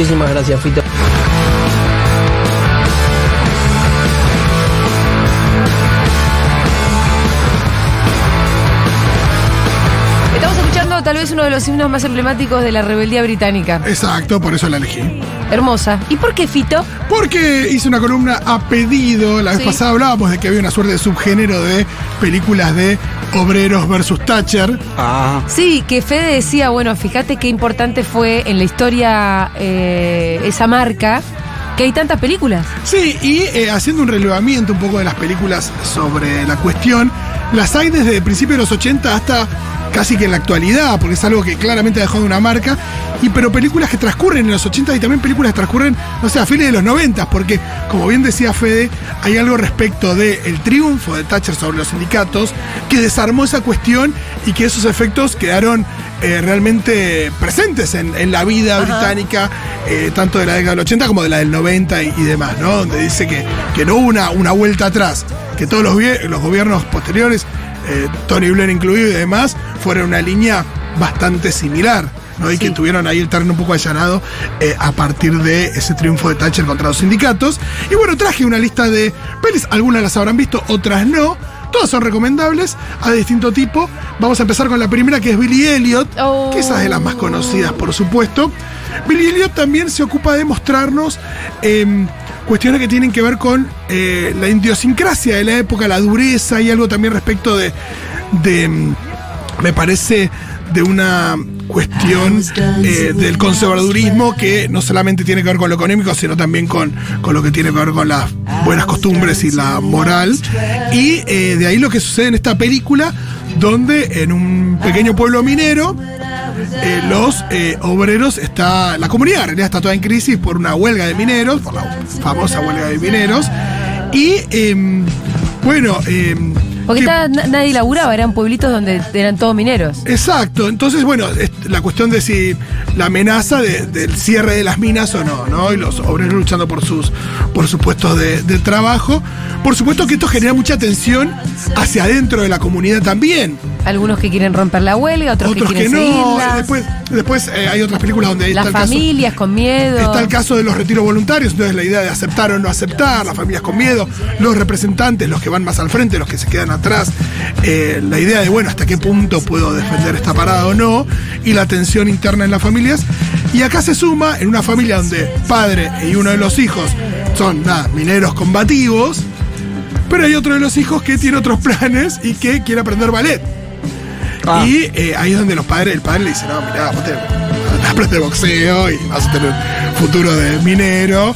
Muchísimas gracias, Fito. Estamos escuchando tal vez uno de los himnos más emblemáticos de la rebeldía británica. Exacto, por eso la elegí. Hermosa. ¿Y por qué Fito? Porque hice una columna a pedido. La vez Sí. pasada hablábamos de que había una suerte de subgénero de películas de obreros versus Thatcher. Ah. Sí, que Fede decía, bueno, fíjate qué importante fue en la historia eh, esa marca, que hay tantas películas. Sí, y eh, haciendo un relevamiento un poco de las películas sobre la cuestión, las hay desde el principio de los 80 hasta casi que en la actualidad, porque es algo que claramente ha dejado una marca, y pero películas que transcurren en los 80 y también películas que transcurren, no sé, a fines de los 90, porque como bien decía Fede, hay algo respecto del triunfo de Thatcher sobre los sindicatos que desarmó esa cuestión y que esos efectos quedaron eh, realmente presentes en, en la vida británica, eh, tanto de la década del 80 como de la del 90 y, y demás, ¿no? Donde dice que, que no hubo una, una vuelta atrás, que todos los, los gobiernos posteriores, eh, Tony Blair incluido y demás, fueron una línea bastante similar. ¿no? Y que Sí. tuvieron ahí el terreno un poco allanado eh, a partir de ese triunfo de Thatcher contra los sindicatos. Y bueno, traje una lista de pelis, algunas las habrán visto, otras no. Todas son recomendables, a distinto tipo. Vamos a empezar con la primera, que es Billy Elliot, Oh. que esa es de las más conocidas, por supuesto. Billy Elliot también se ocupa de mostrarnos em, cuestiones que tienen que ver con eh, la idiosincrasia de la época, la dureza y algo también respecto de, de, em, me parece, de una cuestión eh, del conservadurismo que no solamente tiene que ver con lo económico, sino también con, con lo que tiene que ver con las buenas costumbres y la moral. Y eh, de ahí lo que sucede en esta película, donde en un pequeño pueblo minero, eh, los eh, obreros está, la comunidad en realidad está toda en crisis por una huelga de mineros, por la famosa huelga de mineros. Y em, bueno, em, Porque que- nadie laburaba, eran pueblitos donde eran todos mineros. Exacto, entonces bueno, la cuestión de si la amenaza de- del cierre de las minas o no, ¿no? Y los obreros luchando por sus, por sus puestos de, de trabajo. Por supuesto que esto genera mucha tensión hacia adentro de la comunidad también. Algunos que quieren romper la huelga, otros, Otros que que, quieren no. seguirla. Después, después eh, hay otras películas donde Las está el caso. familias con miedo. Está el caso de los retiros voluntarios, entonces la idea de aceptar o no aceptar, las familias con miedo, los representantes, los que van más al frente, los que se quedan atrás, eh, la idea de, bueno, hasta qué punto puedo defender esta parada o no, y la tensión interna en las familias. Y acá se suma en una familia donde padre y uno de los hijos son, nada, mineros combativos, pero hay otro de los hijos que tiene otros planes y que quiere aprender ballet. Ah. Y eh, ahí es donde los padres, el padre le dice, no, mirá, vos te aprende boxeo y vas a tener un futuro de minero.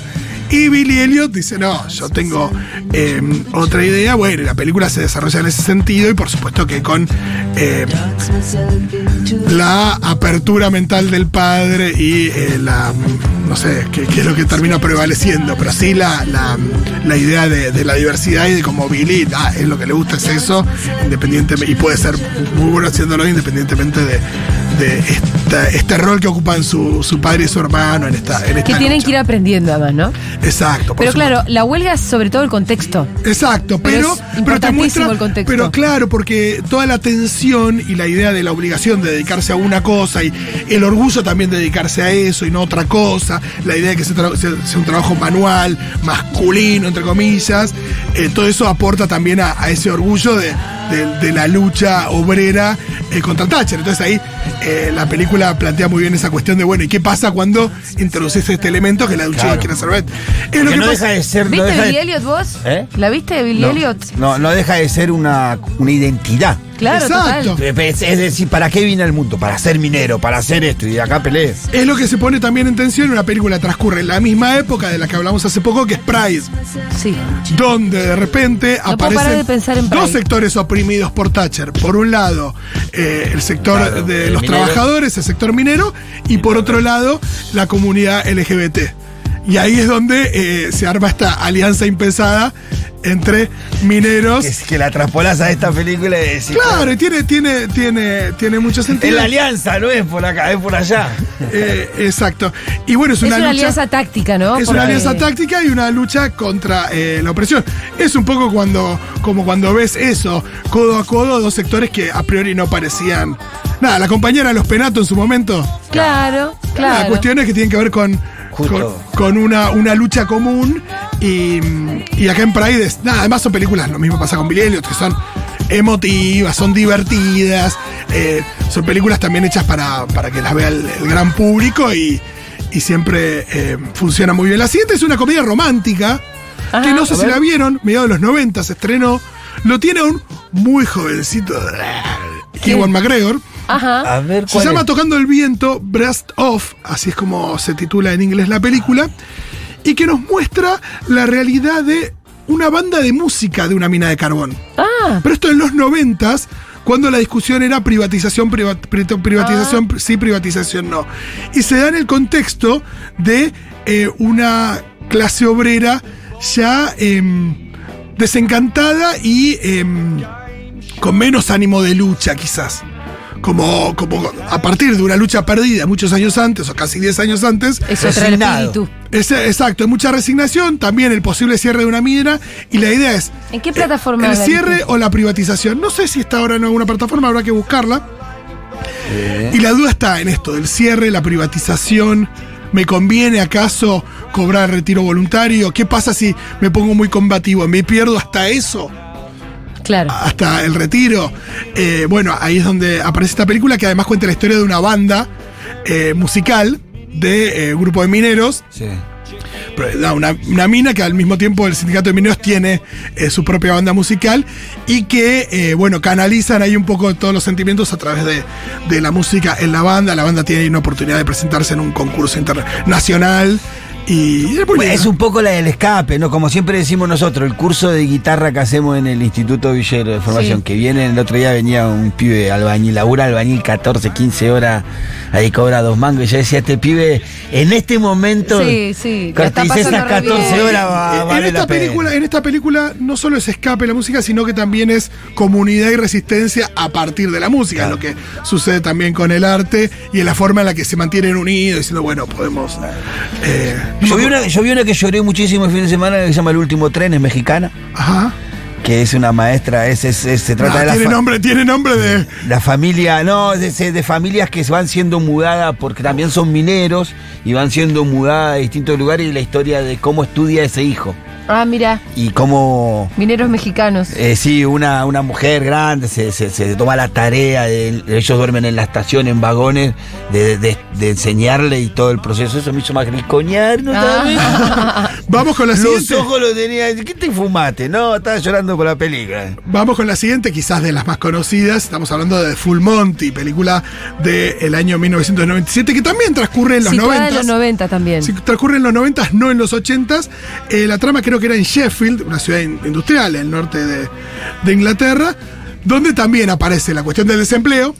Y Billy Elliot dice, no, yo tengo eh, otra idea. Bueno, la película se desarrolla en ese sentido y por supuesto que con eh, la apertura mental del padre y la, no sé, qué qué es lo que termina prevaleciendo, pero sí la, la, la idea de, la diversidad y de cómo Billy, ah, es lo que le gusta, es eso, independientemente, y puede ser muy bueno haciéndolo independientemente de, de esta- este rol que ocupan su, su padre y su hermano en esta, en esta que tienen lucha. que ir aprendiendo además, ¿no? Exacto. Pero supuesto. claro, la huelga es sobre todo el contexto. Exacto, Pero pero, es pero, te muestra. el contexto. Pero claro, porque toda la tensión y la idea de la obligación de dedicarse a una cosa y el orgullo también de dedicarse a eso y no a otra cosa, la idea de que sea, tra- sea- sea un trabajo manual, masculino, entre comillas, eh, todo eso aporta también a, a ese orgullo de, de- de la lucha obrera eh, contra Thatcher. Entonces ahí eh, la película plantea muy bien esa cuestión de, bueno, ¿y qué pasa cuando introduces este elemento que la lucha Claro. quiere hacer ver? Es lo Que no pasa- deja de ser. no ¿Viste deja de- Billy Elliot vos? ¿Eh? ¿La viste de Billy no, Elliot? No, no deja de ser una, una identidad. Claro, Exacto. total. Es, es decir, ¿para qué vine al mundo? Para ser minero, para hacer esto. Y acá peleé. Es lo que se pone también en tensión. Una película transcurre en la misma época de la que hablamos hace poco, que es Pride, Sí. donde de repente No aparecen de pensar en dos sectores oprimidos por Thatcher. Por un lado, eh, el sector Claro, de el los minero. trabajadores, el sector minero, y por otro lado, la comunidad LGBT. Y ahí es donde eh, se arma esta alianza impensada entre mineros. Que, es que la traspolas a esta película y decís, Claro, y tiene, tiene, tiene, tiene mucho sentido. Es la alianza, no es por acá, es por allá. Eh, exacto. Y bueno, es Es una, una, lucha. alianza táctica, ¿no? Es Porque- una alianza táctica y una lucha contra eh, la opresión. Es un poco cuando, como cuando ves eso, codo a codo, dos sectores que a priori no parecían. Nada, la compañera de los Penato en su momento. Claro, La claro. cuestión es que tienen que ver con, Justo. con, con una, una lucha común. Y, y acá en Pride, es, nada, además son películas, lo mismo pasa con Billy Elliot, que son emotivas, son divertidas. eh, son películas también hechas para, para que las vea el, el gran público y, y siempre eh, funciona muy bien. La siguiente es una comedia romántica, que no sé si la vieron, mediados de los 90 se estrenó. Lo tiene un muy jovencito, ¿Quién? Iwan McGregor. Ajá. A ver, Se ¿cuál llama es? Tocando el Viento, Breast Off, así es como se titula en inglés la película, y que nos muestra la realidad de una banda de música de una mina de carbón. Ah, Pero esto en los noventas, cuando la discusión era privatización, priva- pri- privatización, sí, privatización no. Y se da en el contexto de eh, una clase obrera ya em, desencantada y em, con menos ánimo de lucha, quizás. Como, como a partir de una lucha perdida muchos años antes, o casi 10 años antes, el Resignado. espíritu. es, exacto, hay mucha resignación, también el posible cierre de una mina, y la idea es ¿En qué plataforma el la cierre o la privatización. No sé si está ahora en alguna plataforma, habrá que buscarla. Eh, Y la duda está en esto, del cierre, la privatización. ¿Me conviene acaso cobrar retiro voluntario? ¿Qué pasa si me pongo muy combativo? ¿Me pierdo hasta eso? Claro. hasta el retiro. Eh, bueno, ahí es donde aparece esta película que además cuenta la historia de una banda eh, musical de eh, grupo de mineros. sí. Pero, Una, una mina que al mismo tiempo el sindicato de mineros tiene eh, su propia banda musical y que, eh, bueno, canalizan ahí un poco todos los sentimientos a través de, de la música en la banda. La banda tiene ahí una oportunidad de presentarse en un concurso internacional y es Bueno, es un poco la del escape, ¿no? Como siempre decimos nosotros, el curso de guitarra que hacemos en el Instituto Villero de Formación, Sí. que viene, el otro día venía un pibe albañil, labura albañil 14, 15 horas, ahí cobra dos mangos, y yo decía, este pibe, en este momento, Sí, está esas pasando re 14 bien. horas va, Eh, en, vale esta la pena. película, en esta película no solo es escape la música, sino que también es comunidad y resistencia a partir de la música, Claro. lo que sucede también con el arte y en la forma en la que se mantienen unidos, diciendo, bueno, podemos... eh, Yo vi, una, yo vi una que lloré muchísimo el fin de semana que se llama El último tren, es mexicana, Ajá. que es una maestra, es, es- es- se trata No, de la tiene, nombre, tiene nombre de... La familia, no, de, de- familias que van siendo mudadas porque también son mineros y van siendo mudadas a distintos lugares y la historia de cómo estudia ese hijo Ah, mira, y cómo, mineros mexicanos. eh, sí, una, una mujer grande se, se- se toma la tarea, de, ellos duermen en la estación, en vagones, de, de- de enseñarle y todo el proceso. Eso me hizo más gricoñar, ¿no? Ah. Vamos con la Los siguiente. ojos los tenía. ¿Qué te fumaste? No, estaba llorando por la película. Vamos con la siguiente, quizás de las más conocidas. Estamos hablando de Full Monty, película del año 1997, que también transcurre en los Situada 90. en los 90 también. Sí, transcurre en los 90, no en los 80. Eh, la trama creo que era en Sheffield, una ciudad in- industrial en el norte de, de Inglaterra, donde también aparece la cuestión del desempleo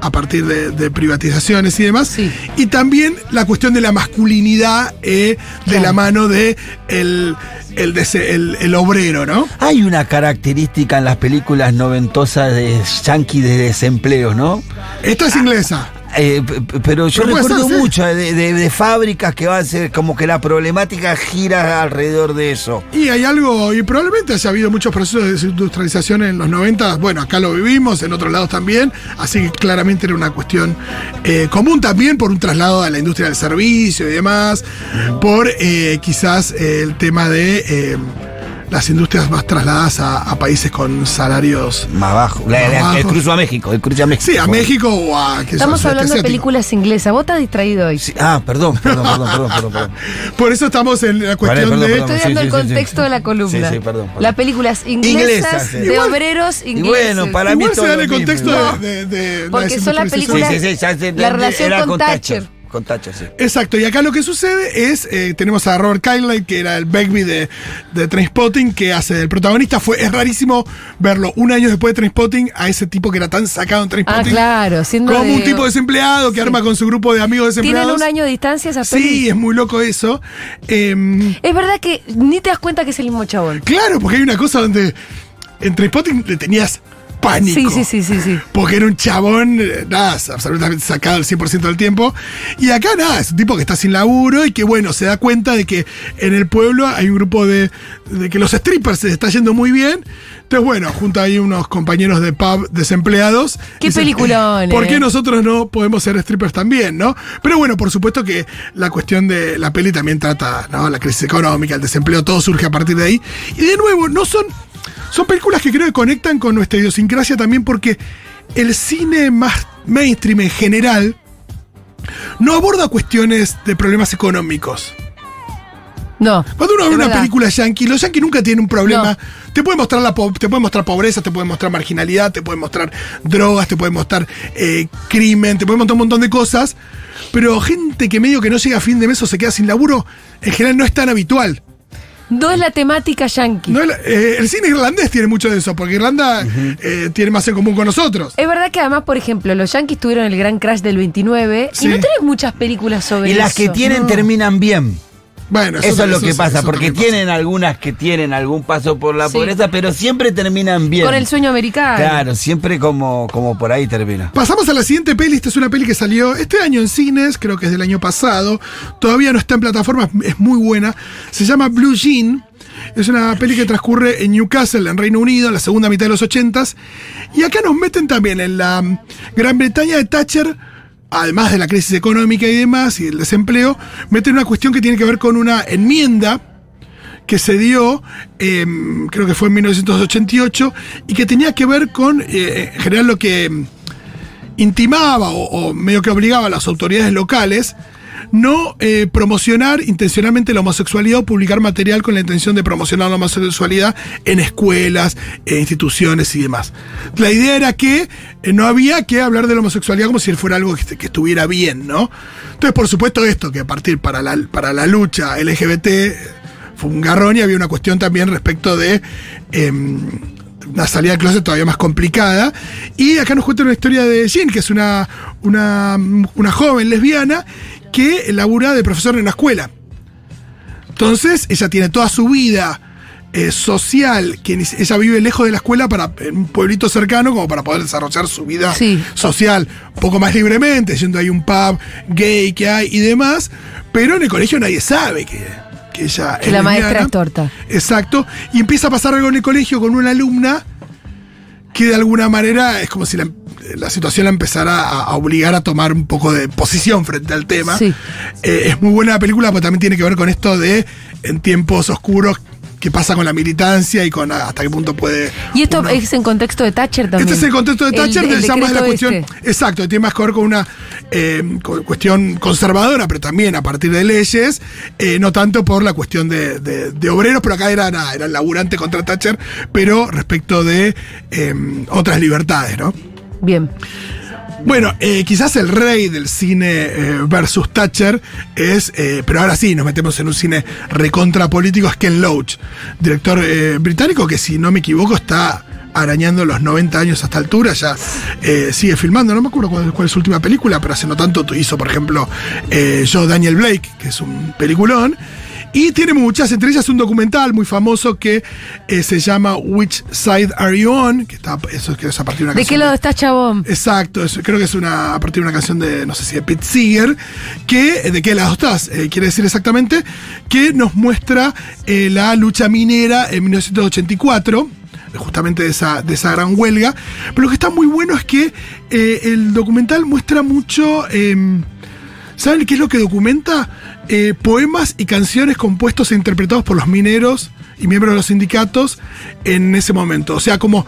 a partir de, de privatizaciones y demás. Sí. Y también la cuestión de la masculinidad eh, de Claro. la mano de el, el, dese- el- el obrero, ¿no? Hay una característica en las películas noventosas de yankee de desempleo, ¿no? Esta es inglesa. Eh, pero yo Pero recuerdo ser, mucho de, de- de fábricas que van a ser como que la problemática gira alrededor de eso. Y hay algo, y probablemente haya habido muchos procesos de desindustrialización en los 90, bueno, acá lo vivimos, en otros lados también, así que claramente era una cuestión eh, común también por un traslado a la industria del servicio y demás, por eh, quizás el tema de las industrias más trasladadas a, a países con salarios... Más bajo. La- Más la- el cruzo a México, el cruce a México. Sí, a México o a... que Estamos hablando de películas inglesas. Vos estás distraído hoy. Sí, ah, perdón, perdón, perdón, perdón, perdón, perdón. Por eso estamos en la cuestión perdón, de... perdón. Estoy dando sí, el sí, contexto sí. de la columna. Sí, sí, perdón, perdón. Las películas inglesas, Inglesas, sí. de Igual- obreros Y ingleses. bueno, para mí Igual se da el mismo. contexto No. de, de- de la Porque son las películas- Sí, sí, sí, ya se- La relación con Thatcher. Con Thatcher, sí. Exacto, y acá lo que sucede es, eh, tenemos a Robert Carlyle, que era el Begbie de, de Trainspotting, que hace del protagonista. Fue, es rarísimo verlo un año después de Trainspotting a ese tipo que era tan sacado en Ah, Trainspotting. claro, siendo Como de- un tipo desempleado que arma con su grupo de amigos ¿Tienen desempleados. un año de distancia esas Sí, es muy loco eso. Em, Es verdad que ni te das cuenta que es el mismo chabón. claro, porque hay una cosa donde en Trainspotting le tenías pánico. Sí, sí, sí, sí, sí. Porque era un chabón, eh, nada, absolutamente sacado el 100% del tiempo. Y acá nada, es un tipo que está sin laburo y que bueno, se da cuenta de que en el pueblo hay un grupo de, de que los strippers se está yendo muy bien. Entonces bueno, junto ahí unos compañeros de pub desempleados. Qué dicen, peliculón, ¿Por eh. qué nosotros no podemos ser strippers también, no? Pero bueno, por supuesto que la cuestión de la peli también trata, ¿no? La crisis económica, el desempleo, todo surge a partir de ahí. Y de nuevo, no son son películas que creo que conectan con nuestra idiosincrasia también porque el cine más mainstream en general no aborda cuestiones de problemas económicos. No. Cuando uno ve una verdad. película yankee, los yankees nunca tienen un problema. Te puede mostrar la po- te mostrar pobreza, te puede mostrar marginalidad, te puede mostrar drogas, te puede mostrar eh, crimen, te puede mostrar un montón de cosas. Pero gente que medio que no llega a fin de mes o se queda sin laburo, en general no es tan habitual. No es la temática yankee. No, el, eh, el cine irlandés tiene mucho de eso, porque Irlanda eh, tiene más en común con nosotros. Es verdad que además, por ejemplo, los yankees tuvieron el gran crash del 29 Sí. y no tenés muchas películas sobre Y eso. las que tienen No. terminan bien. Bueno, Eso, es lo que pasa, porque pasa. tienen algunas que tienen algún paso por la Sí. pobreza, pero siempre terminan bien. Con el sueño americano. Claro, siempre como, como por ahí termina. Pasamos a la siguiente peli. Esta es una peli que salió este año en cines, creo que es del año pasado. Todavía no está en plataformas, es muy buena. Se llama Blue Jean. Es una peli que transcurre en Newcastle, en Reino Unido, en la segunda mitad de los 80s. Y acá nos meten también en la mm, Gran Bretaña de Thatcher, además de la crisis económica y demás, y el desempleo, meten una cuestión que tiene que ver con una enmienda que se dio, eh, creo que fue en 1988, y que tenía que ver con, eh, en general, lo que mm, intimaba o, o medio que obligaba a las autoridades locales no eh, promocionar intencionalmente la homosexualidad o publicar material con la intención de promocionar la homosexualidad en escuelas, instituciones y demás. La idea era que eh, no había que hablar de la homosexualidad como si fuera algo que, estuviera bien, ¿no? Entonces, por supuesto, esto que a partir para la, para la lucha LGBT fue un garrón y había una cuestión también respecto de em, una salida del closet todavía más complicada. Y acá nos cuenta una historia de Jean, que es una, una, una joven lesbiana que labura de profesor en una escuela. Entonces, ella tiene toda su vida eh, social, que ella vive lejos de la escuela para en un pueblito cercano, como para poder desarrollar su vida Sí. social un poco más libremente, yendo ahí un pub gay que hay y demás. Pero en el colegio nadie sabe que, que ella Que la maestra es torta. Exacto. Y empieza a pasar algo en el colegio con una alumna que de alguna manera es como si la, la situación la empezara a, a obligar a tomar un poco de posición frente al tema. Sí. Eh, es muy buena la película, pero también tiene que ver con esto de en tiempos oscuros qué pasa con la militancia y con hasta qué punto puede. Y esto uno- es en contexto de Thatcher también. este es el contexto de Thatcher, El- el llama la cuestión. este. Exacto, tiene más que ver con una eh, cu- cuestión conservadora, pero también a partir de leyes, eh, no tanto por la cuestión de, de- de obreros, pero acá era nada, era el laburante contra Thatcher, pero respecto de eh, otras libertades, ¿no? Bien. Bueno, eh, quizás el rey del cine eh, versus Thatcher es, eh, pero ahora sí, nos metemos en un cine recontra político, es Ken Loach, director eh, británico que si no me equivoco está arañando los 90 años a esta altura, ya sigue filmando, no me acuerdo cuál, cuál es su última película, pero hace no tanto hizo, por ejemplo, Yo Daniel Blake, que es un peliculón. Y tiene muchas, entre ellas un documental muy famoso que eh, se llama Which Side Are You On? Que está, eso que es a partir de una ¿De canción qué lado estás, chabón? Exacto, es- creo que es una a partir de una canción de, no sé si de Pete Seeger, que, ¿de qué lado estás? Eh, quiere decir exactamente, que nos muestra eh, la lucha minera en 1984 justamente de esa, de esa gran huelga. Pero lo que está muy bueno es que eh, el documental muestra mucho... em, ¿Saben qué es lo que documenta? Eh, poemas y canciones compuestos e interpretados por los mineros y miembros de los sindicatos en ese momento. O sea, como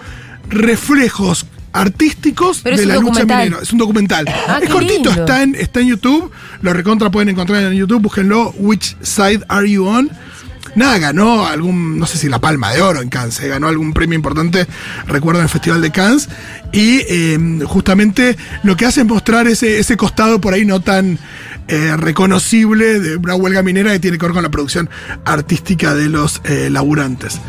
reflejos artísticos Pero de la lucha minera. Es un documental. Ah, es cortito, lindo. está en, está en YouTube. Lo recontra pueden encontrar en YouTube. Búsquenlo. Which Side Are You On? Nada, ganó algún, no sé si la Palma de Oro en Cannes, eh, ganó algún premio importante, recuerdo, en el Festival de Cannes. Y eh, justamente lo que hace es mostrar ese, ese costado por ahí no tan eh, reconocible de una huelga minera que tiene que ver con la producción artística de los eh, laburantes.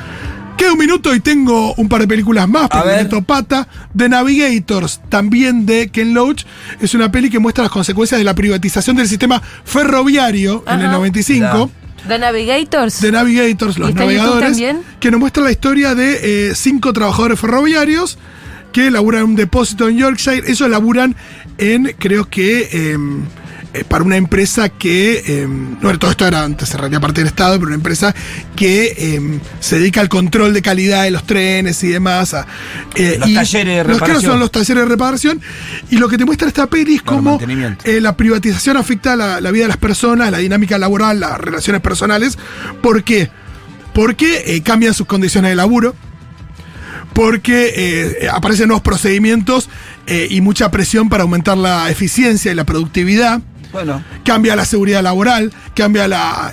Queda un minuto y tengo un par de películas más. Meto pata. The Navigators, también de Ken Loach. Es una peli que muestra las consecuencias de la privatización del sistema ferroviario en el Ajá. 95. The Navigators. The Navigators, los navegadores, también? que nos muestra la historia de eh, cinco trabajadores ferroviarios que laburan en un depósito en Yorkshire. Ellos laburan en, creo que, em, eh, para una empresa que, em, bueno, todo esto era antes, se realidad parte del Estado, pero una empresa que em, se dedica al control de calidad de los trenes y demás. a- eh, Los y talleres de los que no reparación. son los talleres de reparación. Y lo que te muestra esta peli es cómo eh, la privatización afecta la, la vida de las personas, la dinámica laboral, las relaciones personales. ¿Por qué? Porque eh, cambian sus condiciones de laburo, porque eh, aparecen nuevos procedimientos eh, y mucha presión para aumentar la eficiencia y la productividad. Cambia la seguridad laboral, cambia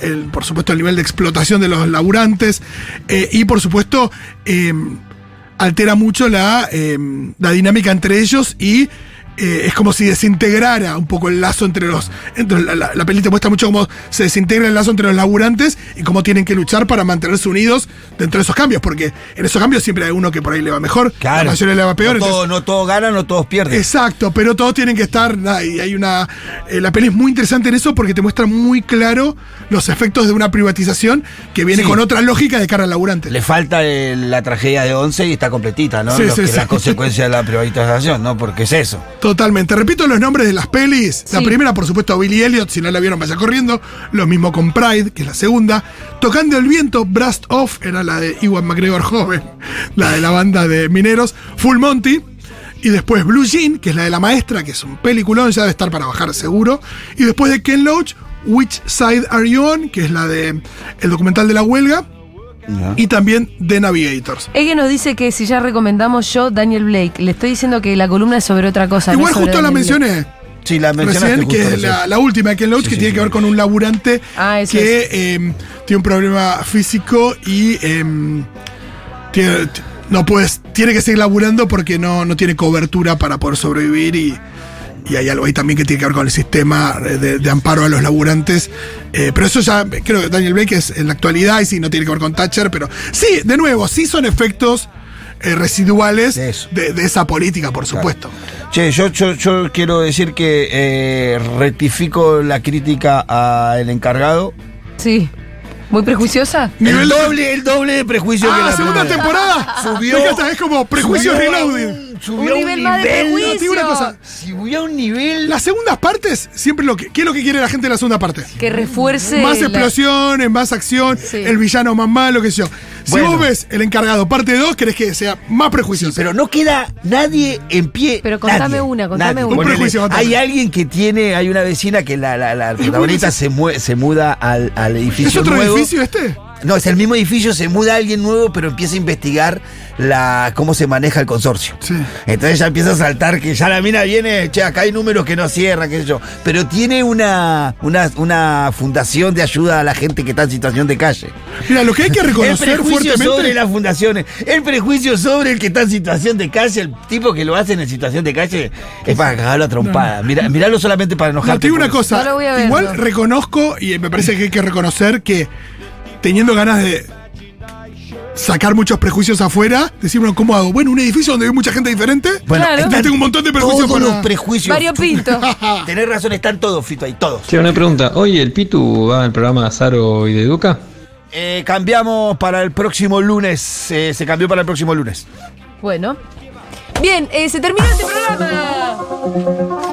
el- por supuesto el nivel de explotación de los laburantes eh, y por supuesto eh, altera mucho la, eh, la dinámica entre ellos y eh, es como si desintegrara un poco el lazo entre los... Entre la, la, la peli te muestra mucho cómo se desintegra el lazo entre los laburantes y cómo tienen que luchar para mantenerse unidos dentro de esos cambios, porque en esos cambios siempre hay uno que por ahí le va mejor, claro. la mayoría le va peor. No, entonces- todo- no todos ganan, no todos pierden. Exacto, pero todos tienen que estar. Y hay una. eh, la peli es muy interesante en eso porque te muestra muy claro los efectos de una privatización que viene Sí. con otra lógica de cara al laburante. Le falta el- la tragedia de Once y está completita, ¿no? Sí, Lo sí, que sí. es la consecuencia de la privatización, ¿no? Porque es eso. Totalmente. Repito los nombres de las pelis. La primera, por supuesto, Billy Elliot. Si no la vieron, vaya corriendo. Lo mismo con Pride, que es la segunda. Tocando el viento, Blast Off, era la de Iwan McGregor joven, la de la banda de mineros. Full Monty. Y después Blue Jean, que es la de la maestra, que es un peliculón, ya debe estar para bajar seguro. Y después de Ken Loach, Which Side Are You On, que es la de el documental de la huelga. Y también The Navigators. Ella nos dice que si ya recomendamos yo, Daniel Blake. Le estoy diciendo que la columna es sobre otra cosa. Igual es justo la Blake. mencioné. Sí, la mencionaste recién, que es la, la última de Ken Loach, Sí, que sí, tiene sí. que ver con un laburante Ah, eso que eh, tiene un problema físico y eh, tiene, no puedes, tiene que seguir laburando porque no, no tiene cobertura para poder sobrevivir y, y hay algo ahí también que tiene que ver con el sistema de, de amparo a los laburantes. Eh, pero eso ya, creo que Daniel Blake es en la actualidad y sí, no tiene que ver con Thatcher, pero sí, de nuevo, sí son efectos eh, residuales De eso. de, de esa política, por supuesto. Che, yo, yo, yo quiero decir que eh, rectifico la crítica al encargado. Sí. Muy prejuiciosa. Nivel el doble, el doble de prejuicio que Ah, la segunda primera. temporada. Subió. Es como prejuicio subió a reloaded. un- Subió Un a un nivel más de nivel. prejuicio. No, una cosa. Subió un nivel. Las segundas partes, siempre lo que. ¿Qué es lo que quiere la gente de la segunda parte? Que refuerce. Más la- explosiones, más acción, Sí. el villano más malo, qué sé yo. Si Bueno. vos ves el encargado parte 2, querés que sea más prejuicioso. Pero no queda nadie en pie. Pero contame nadie, una, contame nadie. una. Un prejuicio. Hay alguien que tiene, hay una vecina que la, la, la protagonista se, mue- se muda al, al edificio ¿Es otro nuevo. edificio este? No, es el mismo edificio, se muda alguien nuevo, pero empieza a investigar la cómo se maneja el consorcio. Sí. Entonces ya empieza a saltar que ya la mina viene, che, acá hay números que no cierran, qué sé yo. Pero tiene una, una, una fundación de ayuda a la gente que está en situación de calle. Mira, lo que hay que El reconocer prejuicio sobre fuertemente. las fundaciones, el prejuicio sobre el que está en situación de calle, el tipo que lo hace en situación de calle, es para cagarlo a trompada. Mira, miralo solamente para enojarte. No, te digo una cosa. No lo voy a ver, Igual no. reconozco, y me parece que hay que reconocer que teniendo ganas de sacar muchos prejuicios afuera, decir, bueno, ¿cómo hago? Bueno, un edificio donde hay mucha gente diferente. Bueno, Claro. Tengo un montón de prejuicios Todos para- los prejuicios. Mario Pinto. Tenés razón, están todos, Fito, ahí, todos. Che, una pregunta. Oye, ¿el Pitu va al programa Zaro y de Duca? Eh, cambiamos para el próximo lunes. eh, se cambió para el próximo lunes. Bueno. Bien, eh, se terminó este programa.